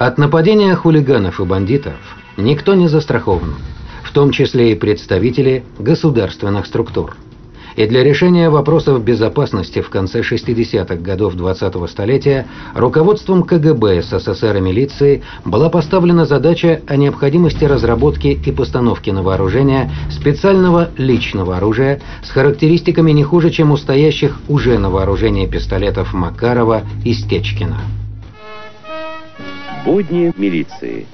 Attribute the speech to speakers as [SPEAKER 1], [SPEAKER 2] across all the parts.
[SPEAKER 1] От нападения хулиганов и бандитов никто не застрахован, в том числе и представители государственных структур. И для решения вопросов безопасности в конце 60-х годов 20-го столетия руководством КГБ СССР и милиции была поставлена задача о необходимости разработки и постановки на вооружение специального личного оружия с характеристиками не хуже, чем у стоящих уже на вооружении пистолетов Макарова и Стечкина.
[SPEAKER 2] Будни милиции.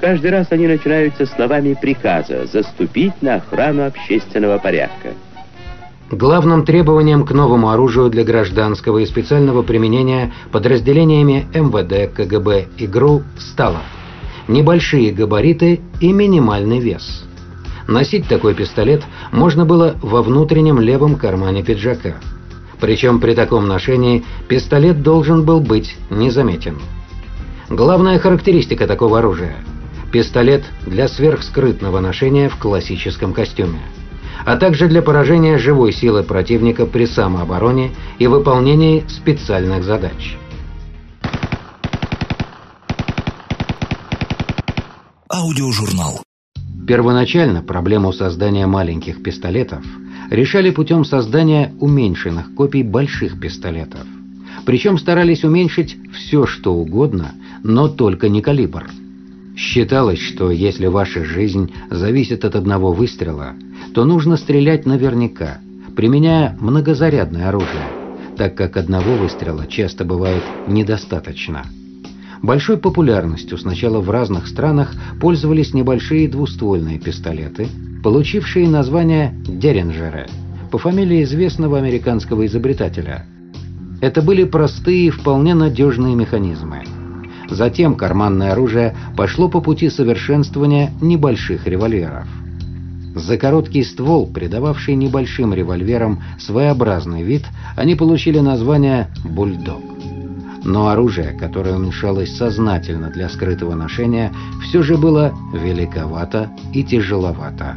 [SPEAKER 2] Каждый раз они начинаются словами приказа «заступить на охрану общественного порядка».
[SPEAKER 1] Главным требованием к новому оружию для гражданского и специального применения подразделениями МВД, КГБ и ГРУ стало небольшие габариты и минимальный вес. Носить такой пистолет можно было во внутреннем левом кармане пиджака. Причем при таком ношении пистолет должен был быть незаметен. Главная характеристика такого оружия – пистолет для сверхскрытного ношения в классическом костюме а также для поражения живой силы противника при самообороне и выполнении специальных задач.
[SPEAKER 3] Аудиожурнал.
[SPEAKER 1] Первоначально проблему создания маленьких пистолетов решали путем создания уменьшенных копий больших пистолетов. Причем старались уменьшить все, что угодно, но только не калибр. Считалось, что если ваша жизнь зависит от одного выстрела – то нужно стрелять наверняка, применяя многозарядное оружие, так как одного выстрела часто бывает недостаточно. Большой популярностью сначала в разных странах пользовались небольшие двуствольные пистолеты, получившие название «Деринджеры» по фамилии известного американского изобретателя. Это были простые и вполне надежные механизмы. Затем карманное оружие пошло по пути совершенствования небольших револьверов. За короткий ствол, придававший небольшим револьверам своеобразный вид, они получили название «бульдог». Но оружие, которое уменьшалось сознательно для скрытого ношения, все же было великовато и тяжеловато.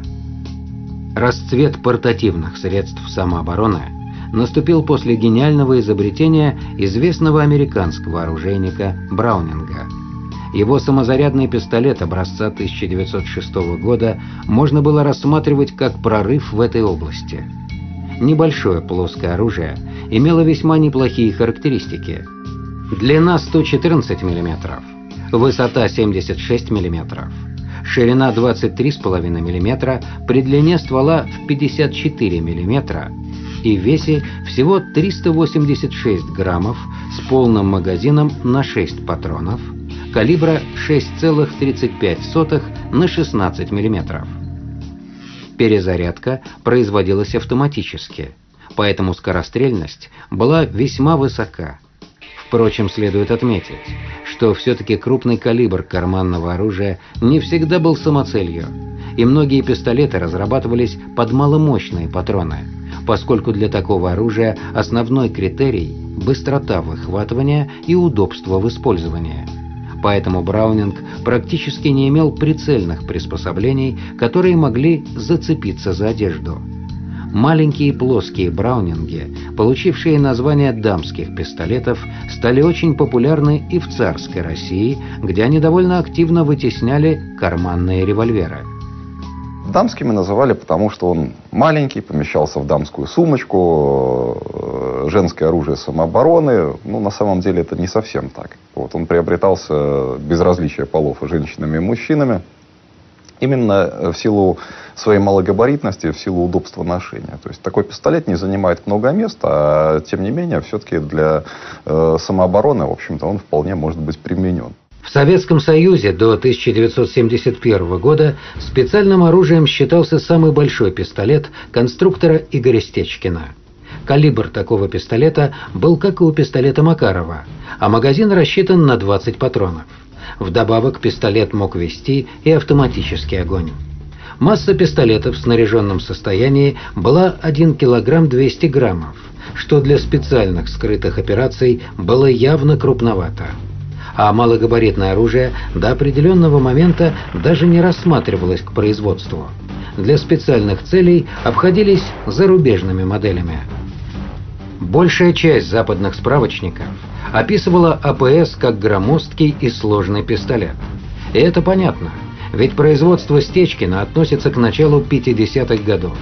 [SPEAKER 1] Расцвет портативных средств самообороны наступил после гениального изобретения известного американского оружейника Браунинга – его самозарядный пистолет образца 1906 года можно было рассматривать как прорыв в этой области. Небольшое плоское оружие имело весьма неплохие характеристики. Длина 114 мм, высота 76 мм, ширина 23,5 мм при длине ствола в 54 мм и весе всего 386 граммов с полным магазином на 6 патронов – калибра 6,35 на 16 мм. Перезарядка производилась автоматически, поэтому скорострельность была весьма высока. Впрочем, следует отметить, что все-таки крупный калибр карманного оружия не всегда был самоцелью, и многие пистолеты разрабатывались под маломощные патроны, поскольку для такого оружия основной критерий – быстрота выхватывания и удобство в использовании – Поэтому Браунинг практически не имел прицельных приспособлений, которые могли зацепиться за одежду. Маленькие плоские браунинги, получившие название дамских пистолетов, стали очень популярны и в царской России, где они довольно активно вытесняли карманные револьверы.
[SPEAKER 4] Дамскими называли, потому что он маленький, помещался в дамскую сумочку, э, женское оружие самообороны. Ну, на самом деле это не совсем так. Вот, он приобретался без различия полов и женщинами и мужчинами. Именно в силу своей малогабаритности, в силу удобства ношения. То есть такой пистолет не занимает много места, а тем не менее, все-таки для э, самообороны, в общем-то, он вполне может быть применен.
[SPEAKER 1] В Советском Союзе до 1971 года специальным оружием считался самый большой пистолет конструктора Игоря Стечкина. Калибр такого пистолета был как и у пистолета Макарова, а магазин рассчитан на 20 патронов. Вдобавок пистолет мог вести и автоматический огонь. Масса пистолета в снаряженном состоянии была 1 кг 200 граммов, что для специальных скрытых операций было явно крупновато а малогабаритное оружие до определенного момента даже не рассматривалось к производству. Для специальных целей обходились зарубежными моделями. Большая часть западных справочников описывала АПС как громоздкий и сложный пистолет. И это понятно, ведь производство Стечкина относится к началу 50-х годов.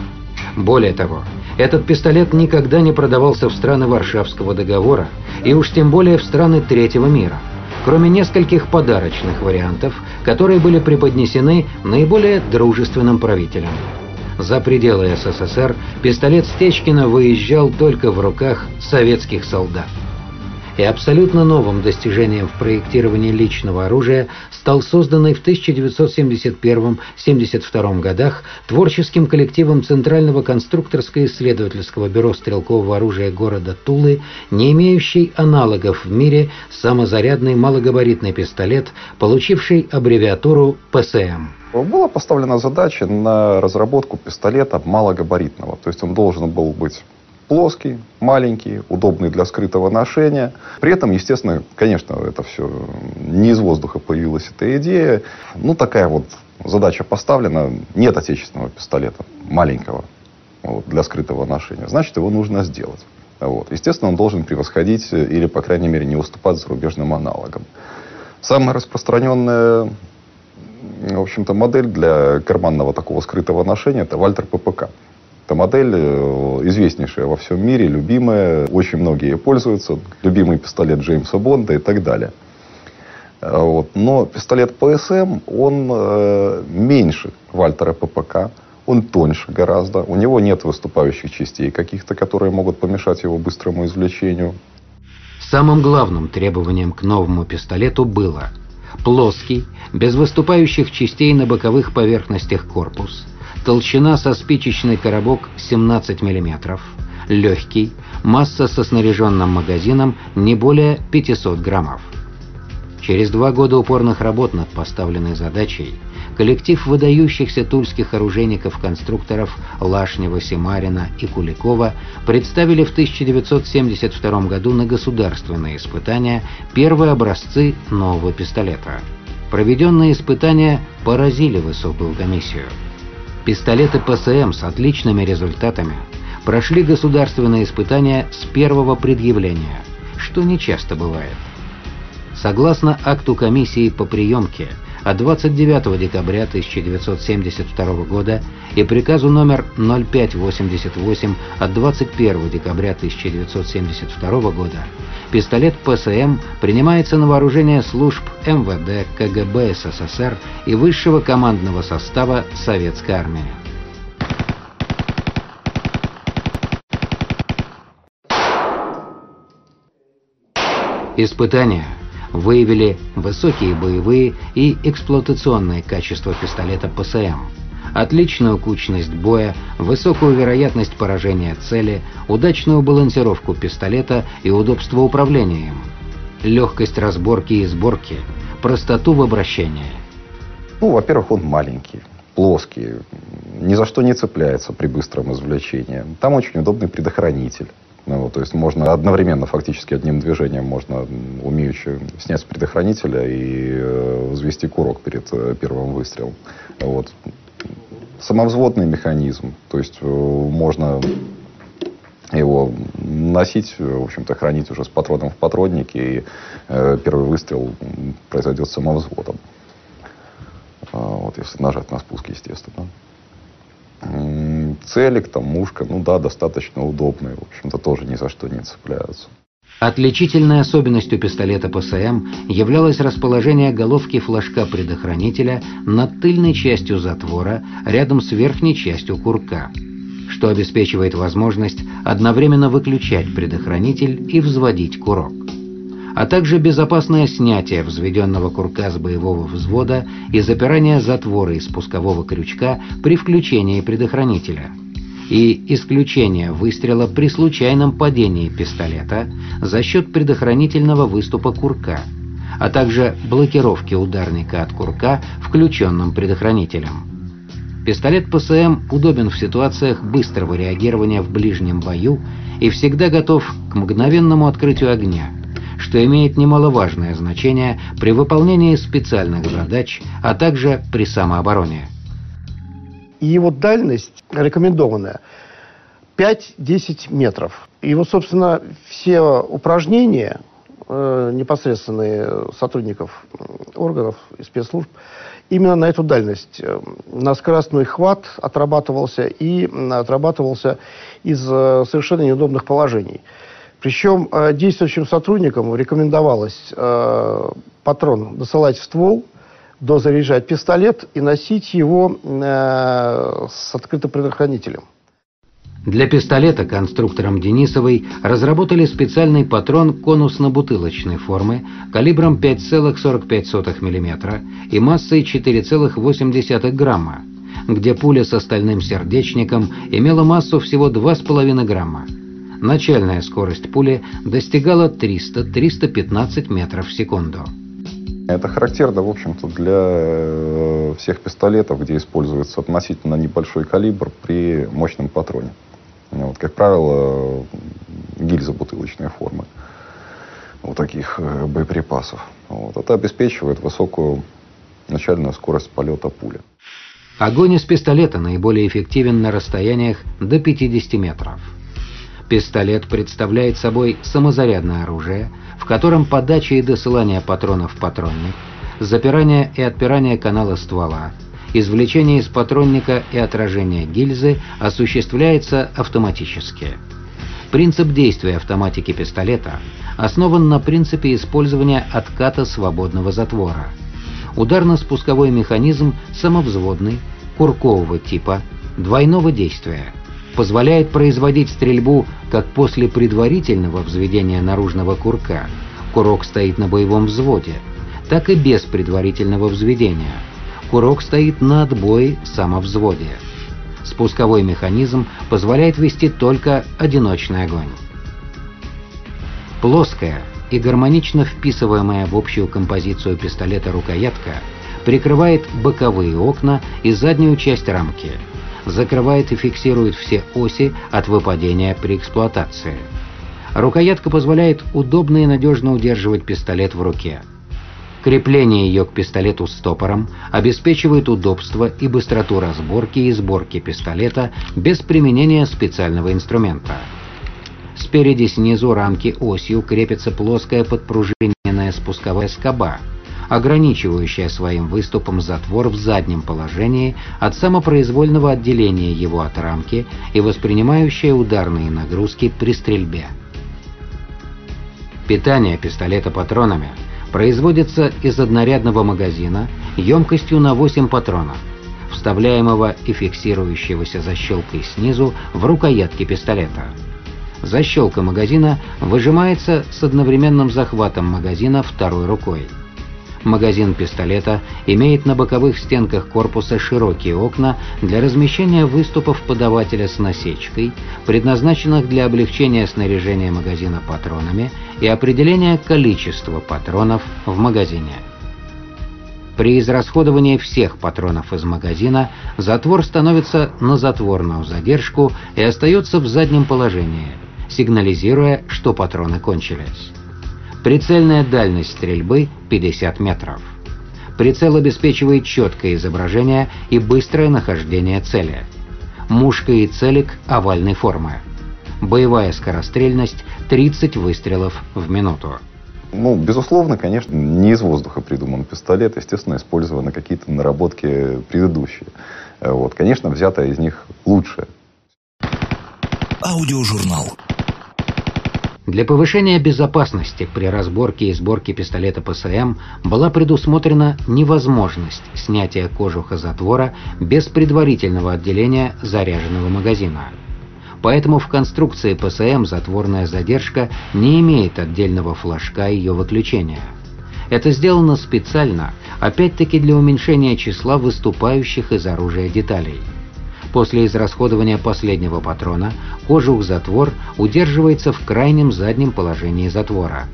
[SPEAKER 1] Более того, этот пистолет никогда не продавался в страны Варшавского договора, и уж тем более в страны Третьего мира, кроме нескольких подарочных вариантов, которые были преподнесены наиболее дружественным правителям. За пределы СССР пистолет Стечкина выезжал только в руках советских солдат. И абсолютно новым достижением в проектировании личного оружия стал созданный в 1971-72 годах творческим коллективом Центрального конструкторско-исследовательского бюро стрелкового оружия города Тулы, не имеющий аналогов в мире самозарядный малогабаритный пистолет, получивший аббревиатуру ПСМ.
[SPEAKER 4] Была поставлена задача на разработку пистолета малогабаритного. То есть он должен был быть плоский, маленький, удобный для скрытого ношения. При этом, естественно, конечно, это все не из воздуха появилась эта идея. Ну, такая вот задача поставлена. Нет отечественного пистолета маленького вот, для скрытого ношения. Значит, его нужно сделать. Вот. Естественно, он должен превосходить или, по крайней мере, не уступать зарубежным аналогам. Самая распространенная в общем-то, модель для карманного такого скрытого ношения – это Вальтер ППК. Это модель э, известнейшая во всем мире, любимая, очень многие пользуются, любимый пистолет Джеймса Бонда и так далее. Э, вот. Но пистолет ПСМ, он э, меньше Вальтера ППК, он тоньше гораздо, у него нет выступающих частей каких-то, которые могут помешать его быстрому извлечению.
[SPEAKER 1] Самым главным требованием к новому пистолету было плоский, без выступающих частей на боковых поверхностях корпус – толщина со спичечный коробок 17 мм, легкий, масса со снаряженным магазином не более 500 граммов. Через два года упорных работ над поставленной задачей коллектив выдающихся тульских оружейников-конструкторов Лашнева, Симарина и Куликова представили в 1972 году на государственные испытания первые образцы нового пистолета. Проведенные испытания поразили высокую комиссию. Пистолеты ПСМ с отличными результатами прошли государственные испытания с первого предъявления, что нечасто бывает. Согласно акту комиссии по приемке от 29 декабря 1972 года и приказу номер 0588 от 21 декабря 1972 года пистолет ПСМ принимается на вооружение служб МВД, КГБ СССР и высшего командного состава Советской армии. Испытания выявили высокие боевые и эксплуатационные качества пистолета ПСМ, отличную кучность боя, высокую вероятность поражения цели, удачную балансировку пистолета и удобство управления им, легкость разборки и сборки, простоту в обращении.
[SPEAKER 4] Ну, во-первых, он маленький, плоский, ни за что не цепляется при быстром извлечении. Там очень удобный предохранитель. Ну, то есть можно одновременно, фактически одним движением можно умеючи снять предохранителя и э, взвести курок перед э, первым выстрелом. Вот. Самовзводный механизм, то есть э, можно его носить, в общем-то, хранить уже с патроном в патроннике, и э, первый выстрел произойдет самовзводом. А, вот, если нажать на спуск, естественно. Целик, там, мушка, ну да, достаточно удобные. В общем-то, тоже ни за что не цепляются.
[SPEAKER 1] Отличительной особенностью пистолета ПСМ являлось расположение головки флажка предохранителя над тыльной частью затвора рядом с верхней частью курка, что обеспечивает возможность одновременно выключать предохранитель и взводить курок а также безопасное снятие взведенного курка с боевого взвода и запирание затвора и спускового крючка при включении предохранителя и исключение выстрела при случайном падении пистолета за счет предохранительного выступа курка, а также блокировки ударника от курка включенным предохранителем. Пистолет ПСМ удобен в ситуациях быстрого реагирования в ближнем бою и всегда готов к мгновенному открытию огня – что имеет немаловажное значение при выполнении специальных задач, а также при самообороне.
[SPEAKER 5] И его дальность рекомендованная 5-10 метров. И вот, собственно, все упражнения э, непосредственные сотрудников органов и спецслужб именно на эту дальность. Э, на скоростной хват отрабатывался и отрабатывался из э, совершенно неудобных положений. Причем э, действующим сотрудникам рекомендовалось э, патрон досылать в ствол, дозаряжать пистолет и носить его э, с открытым предохранителем.
[SPEAKER 1] Для пистолета конструктором Денисовой разработали специальный патрон конусно-бутылочной формы калибром 5,45 мм и массой 4,8 грамма, где пуля с остальным сердечником имела массу всего 2,5 грамма. Начальная скорость пули достигала 300-315 метров в секунду.
[SPEAKER 4] Это характерно, в общем-то, для э, всех пистолетов, где используется относительно небольшой калибр при мощном патроне. Вот, как правило, гильза бутылочной формы у таких э, боеприпасов. Вот. Это обеспечивает высокую начальную скорость полета пули.
[SPEAKER 1] Огонь из пистолета наиболее эффективен на расстояниях до 50 метров. Пистолет представляет собой самозарядное оружие, в котором подача и досылание патронов в патронник, запирание и отпирание канала ствола, извлечение из патронника и отражение гильзы осуществляется автоматически. Принцип действия автоматики пистолета основан на принципе использования отката свободного затвора. Ударно-спусковой механизм самовзводный, куркового типа, двойного действия – позволяет производить стрельбу как после предварительного взведения наружного курка, курок стоит на боевом взводе, так и без предварительного взведения. Курок стоит на отбое самовзводе. Спусковой механизм позволяет вести только одиночный огонь. Плоская и гармонично вписываемая в общую композицию пистолета рукоятка прикрывает боковые окна и заднюю часть рамки – закрывает и фиксирует все оси от выпадения при эксплуатации. Рукоятка позволяет удобно и надежно удерживать пистолет в руке. Крепление ее к пистолету стопором обеспечивает удобство и быстроту разборки и сборки пистолета без применения специального инструмента. Спереди снизу рамки осью крепится плоская подпружиненная спусковая скоба – ограничивающая своим выступом затвор в заднем положении от самопроизвольного отделения его от рамки и воспринимающая ударные нагрузки при стрельбе. Питание пистолета патронами производится из однорядного магазина емкостью на 8 патронов, вставляемого и фиксирующегося защелкой снизу в рукоятке пистолета. Защелка магазина выжимается с одновременным захватом магазина второй рукой. Магазин пистолета имеет на боковых стенках корпуса широкие окна для размещения выступов подавателя с насечкой, предназначенных для облегчения снаряжения магазина патронами и определения количества патронов в магазине. При израсходовании всех патронов из магазина затвор становится на затворную задержку и остается в заднем положении, сигнализируя, что патроны кончились. Прицельная дальность стрельбы 50 метров. Прицел обеспечивает четкое изображение и быстрое нахождение цели. Мушка и целик овальной формы. Боевая скорострельность 30 выстрелов в минуту.
[SPEAKER 4] Ну, безусловно, конечно, не из воздуха придуман пистолет. Естественно, использованы какие-то наработки предыдущие. Вот, конечно, взятое из них лучшее.
[SPEAKER 3] Аудиожурнал.
[SPEAKER 1] Для повышения безопасности при разборке и сборке пистолета ПСМ была предусмотрена невозможность снятия кожуха затвора без предварительного отделения заряженного магазина. Поэтому в конструкции ПСМ затворная задержка не имеет отдельного флажка ее выключения. Это сделано специально, опять-таки для уменьшения числа выступающих из оружия деталей. После израсходования последнего патрона кожух-затвор удерживается в крайнем заднем положении затвора.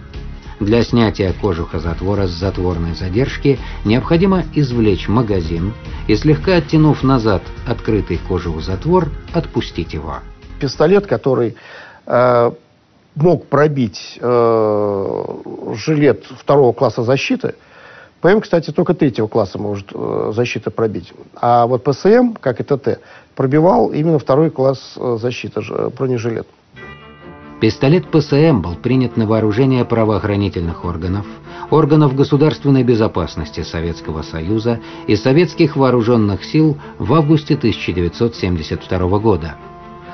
[SPEAKER 1] Для снятия кожуха затвора с затворной задержки необходимо извлечь магазин и слегка оттянув назад открытый кожух затвор, отпустить его.
[SPEAKER 5] Пистолет, который э, мог пробить э, жилет второго класса защиты, ПМ, кстати, только третьего класса может э, защита пробить. А вот ПСМ, как и ТТ, пробивал именно второй класс э, защиты, э, бронежилет.
[SPEAKER 1] Пистолет ПСМ был принят на вооружение правоохранительных органов, органов государственной безопасности Советского Союза и советских вооруженных сил в августе 1972 года.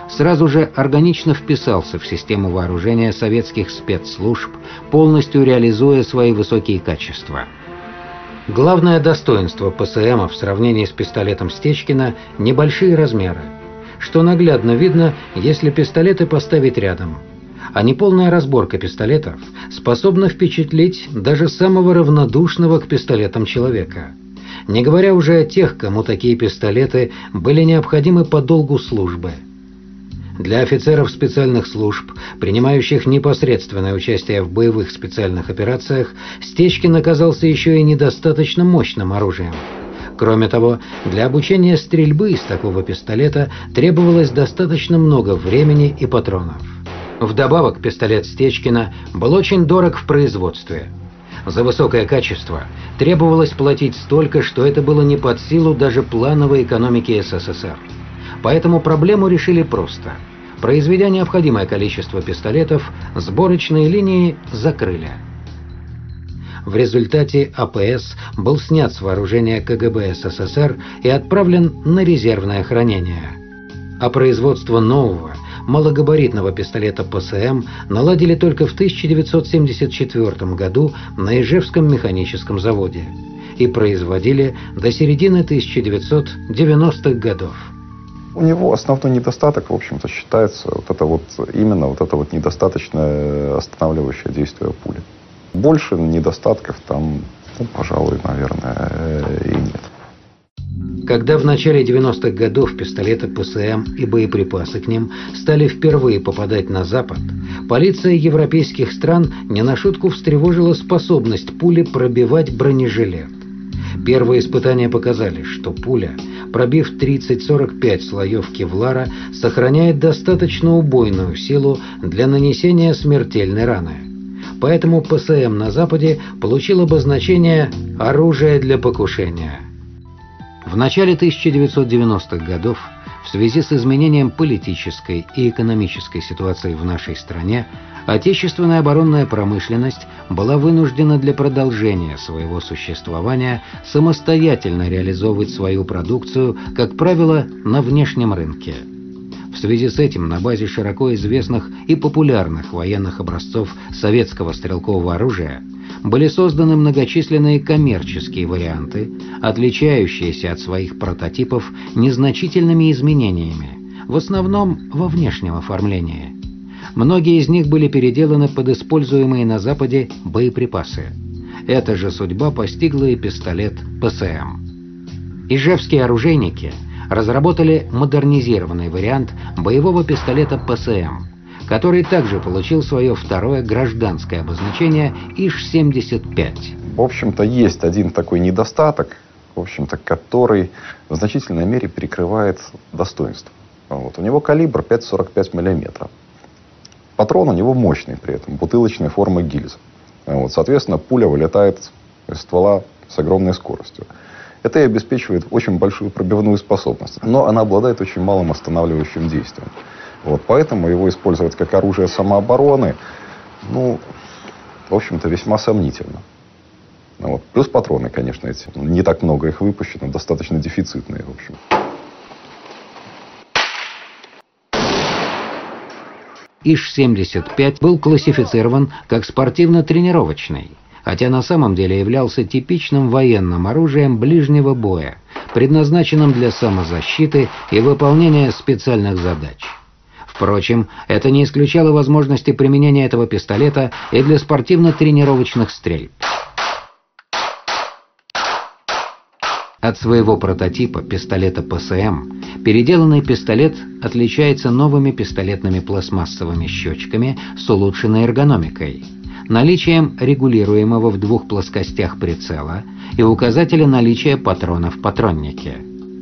[SPEAKER 1] Сразу же органично вписался в систему вооружения советских спецслужб, полностью реализуя свои высокие качества. Главное достоинство ПСМ в сравнении с пистолетом Стечкина – небольшие размеры, что наглядно видно, если пистолеты поставить рядом – а неполная разборка пистолетов способна впечатлить даже самого равнодушного к пистолетам человека. Не говоря уже о тех, кому такие пистолеты были необходимы по долгу службы. Для офицеров специальных служб, принимающих непосредственное участие в боевых специальных операциях, Стечкин оказался еще и недостаточно мощным оружием. Кроме того, для обучения стрельбы из такого пистолета требовалось достаточно много времени и патронов. Вдобавок, пистолет Стечкина был очень дорог в производстве. За высокое качество требовалось платить столько, что это было не под силу даже плановой экономики СССР. Поэтому проблему решили просто. Произведя необходимое количество пистолетов, сборочные линии закрыли. В результате АПС был снят с вооружения КГБ СССР и отправлен на резервное хранение. А производство нового, малогабаритного пистолета ПСМ наладили только в 1974 году на Ижевском механическом заводе и производили до середины 1990-х годов.
[SPEAKER 4] У него основной недостаток, в общем-то, считается вот это вот именно вот это вот недостаточное останавливающее действие пули. Больше недостатков там, ну, пожалуй, наверное, и нет.
[SPEAKER 1] Когда в начале 90-х годов пистолеты ПСМ и боеприпасы к ним стали впервые попадать на Запад, полиция европейских стран не на шутку встревожила способность пули пробивать бронежилет. Первые испытания показали, что пуля, пробив 30-45 слоев кевлара, сохраняет достаточно убойную силу для нанесения смертельной раны. Поэтому ПСМ на Западе получил обозначение «оружие для покушения». В начале 1990-х годов в связи с изменением политической и экономической ситуации в нашей стране отечественная оборонная промышленность была вынуждена для продолжения своего существования самостоятельно реализовывать свою продукцию, как правило, на внешнем рынке. В связи с этим на базе широко известных и популярных военных образцов советского стрелкового оружия были созданы многочисленные коммерческие варианты, отличающиеся от своих прототипов незначительными изменениями, в основном во внешнем оформлении. Многие из них были переделаны под используемые на Западе боеприпасы. Эта же судьба постигла и пистолет ПСМ. Ижевские оружейники разработали модернизированный вариант боевого пистолета ПСМ – который также получил свое второе гражданское обозначение ИШ-75.
[SPEAKER 4] В общем-то, есть один такой недостаток, в общем-то, который в значительной мере перекрывает достоинство. Вот. У него калибр 5,45 мм. Патрон у него мощный при этом, бутылочной формы гильзы. Вот. Соответственно, пуля вылетает из ствола с огромной скоростью. Это и обеспечивает очень большую пробивную способность. Но она обладает очень малым останавливающим действием. Вот, поэтому его использовать как оружие самообороны, ну, в общем-то, весьма сомнительно. Ну вот. Плюс патроны, конечно, эти. Не так много их выпущено, достаточно дефицитные, в общем.
[SPEAKER 1] ИШ-75 был классифицирован как спортивно-тренировочный, хотя на самом деле являлся типичным военным оружием ближнего боя, предназначенным для самозащиты и выполнения специальных задач. Впрочем, это не исключало возможности применения этого пистолета и для спортивно-тренировочных стрельб. От своего прототипа пистолета ПСМ переделанный пистолет отличается новыми пистолетными пластмассовыми щечками с улучшенной эргономикой, наличием регулируемого в двух плоскостях прицела и указателя наличия патрона в патроннике.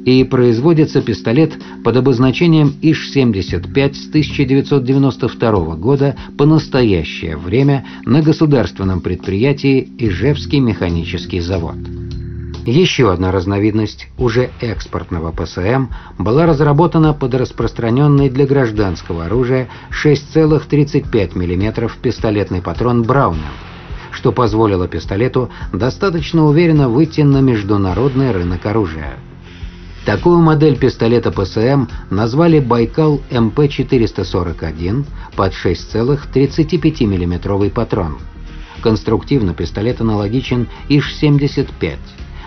[SPEAKER 1] и производится пистолет под обозначением ИШ-75 с 1992 года по настоящее время на государственном предприятии Ижевский механический завод. Еще одна разновидность уже экспортного ПСМ была разработана под распространенный для гражданского оружия 6,35 мм пистолетный патрон Браунинг, что позволило пистолету достаточно уверенно выйти на международный рынок оружия. Такую модель пистолета ПСМ назвали «Байкал МП-441» под 6,35 мм патрон. Конструктивно пистолет аналогичен ИЖ-75,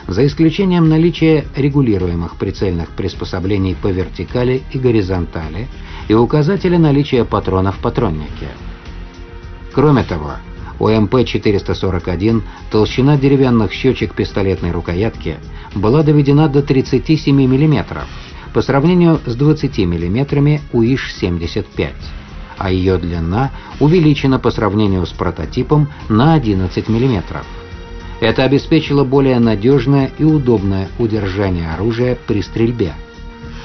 [SPEAKER 1] за исключением наличия регулируемых прицельных приспособлений по вертикали и горизонтали и указателя наличия патрона в патроннике. Кроме того, у МП-441 толщина деревянных щечек пистолетной рукоятки была доведена до 37 мм по сравнению с 20 мм у ИЖ-75, а ее длина увеличена по сравнению с прототипом на 11 мм. Это обеспечило более надежное и удобное удержание оружия при стрельбе.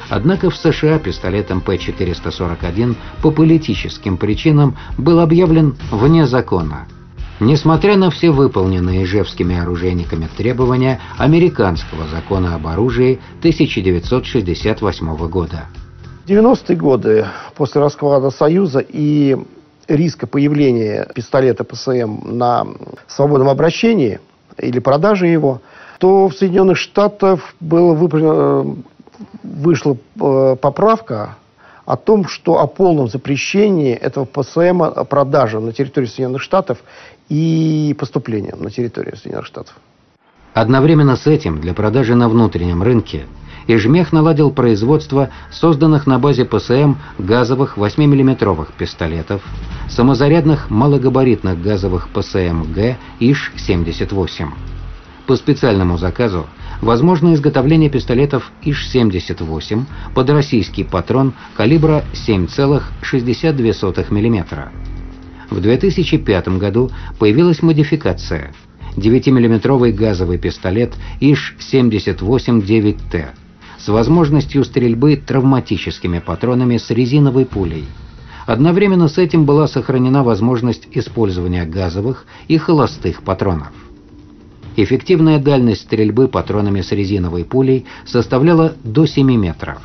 [SPEAKER 1] Однако в США пистолет МП-441 по политическим причинам был объявлен вне закона – Несмотря на все выполненные ижевскими оружейниками требования американского закона об оружии 1968 года.
[SPEAKER 5] 90-е годы после расклада Союза и риска появления пистолета ПСМ на свободном обращении или продаже его, то в Соединенных Штатах было выпр... вышла э, поправка о том, что о полном запрещении этого ПСМ продажи на территории Соединенных Штатов и поступления на территорию Соединенных Штатов.
[SPEAKER 1] Одновременно с этим для продажи на внутреннем рынке Ижмех наладил производство созданных на базе ПСМ газовых 8-мм пистолетов, самозарядных малогабаритных газовых ПСМ-Г ИШ-78. По специальному заказу возможно изготовление пистолетов ИШ-78 под российский патрон калибра 7,62 мм. В 2005 году появилась модификация – 9-миллиметровый газовый пистолет ИШ-78-9Т с возможностью стрельбы травматическими патронами с резиновой пулей. Одновременно с этим была сохранена возможность использования газовых и холостых патронов. Эффективная дальность стрельбы патронами с резиновой пулей составляла до 7 метров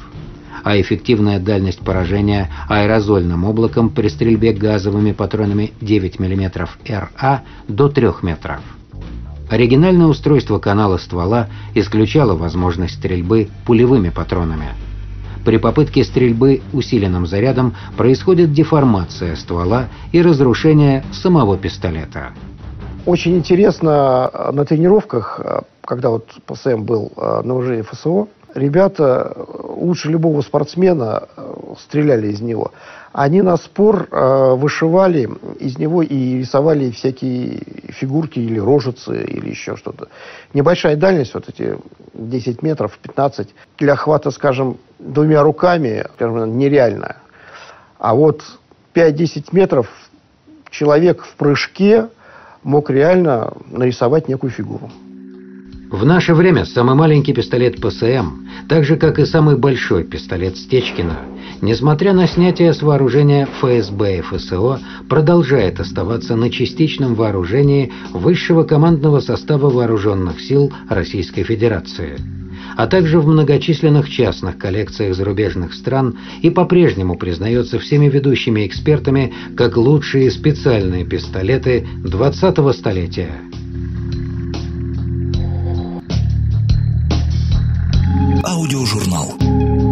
[SPEAKER 1] а эффективная дальность поражения аэрозольным облаком при стрельбе газовыми патронами 9 мм РА до 3 метров. Оригинальное устройство канала ствола исключало возможность стрельбы пулевыми патронами. При попытке стрельбы усиленным зарядом происходит деформация ствола и разрушение самого пистолета.
[SPEAKER 5] Очень интересно на тренировках, когда вот ПСМ был на вооружении ФСО, ребята лучше любого спортсмена стреляли из него. Они на спор э, вышивали из него и рисовали всякие фигурки или рожицы или еще что-то. Небольшая дальность, вот эти 10 метров, 15, для охвата, скажем, двумя руками, скажем, нереально. А вот 5-10 метров человек в прыжке мог реально нарисовать некую фигуру.
[SPEAKER 1] В наше время самый маленький пистолет ПСМ, так же как и самый большой пистолет Стечкина, несмотря на снятие с вооружения ФСБ и ФСО, продолжает оставаться на частичном вооружении высшего командного состава вооруженных сил Российской Федерации а также в многочисленных частных коллекциях зарубежных стран и по-прежнему признается всеми ведущими экспертами как лучшие специальные пистолеты 20-го столетия.
[SPEAKER 3] аудиожурнал.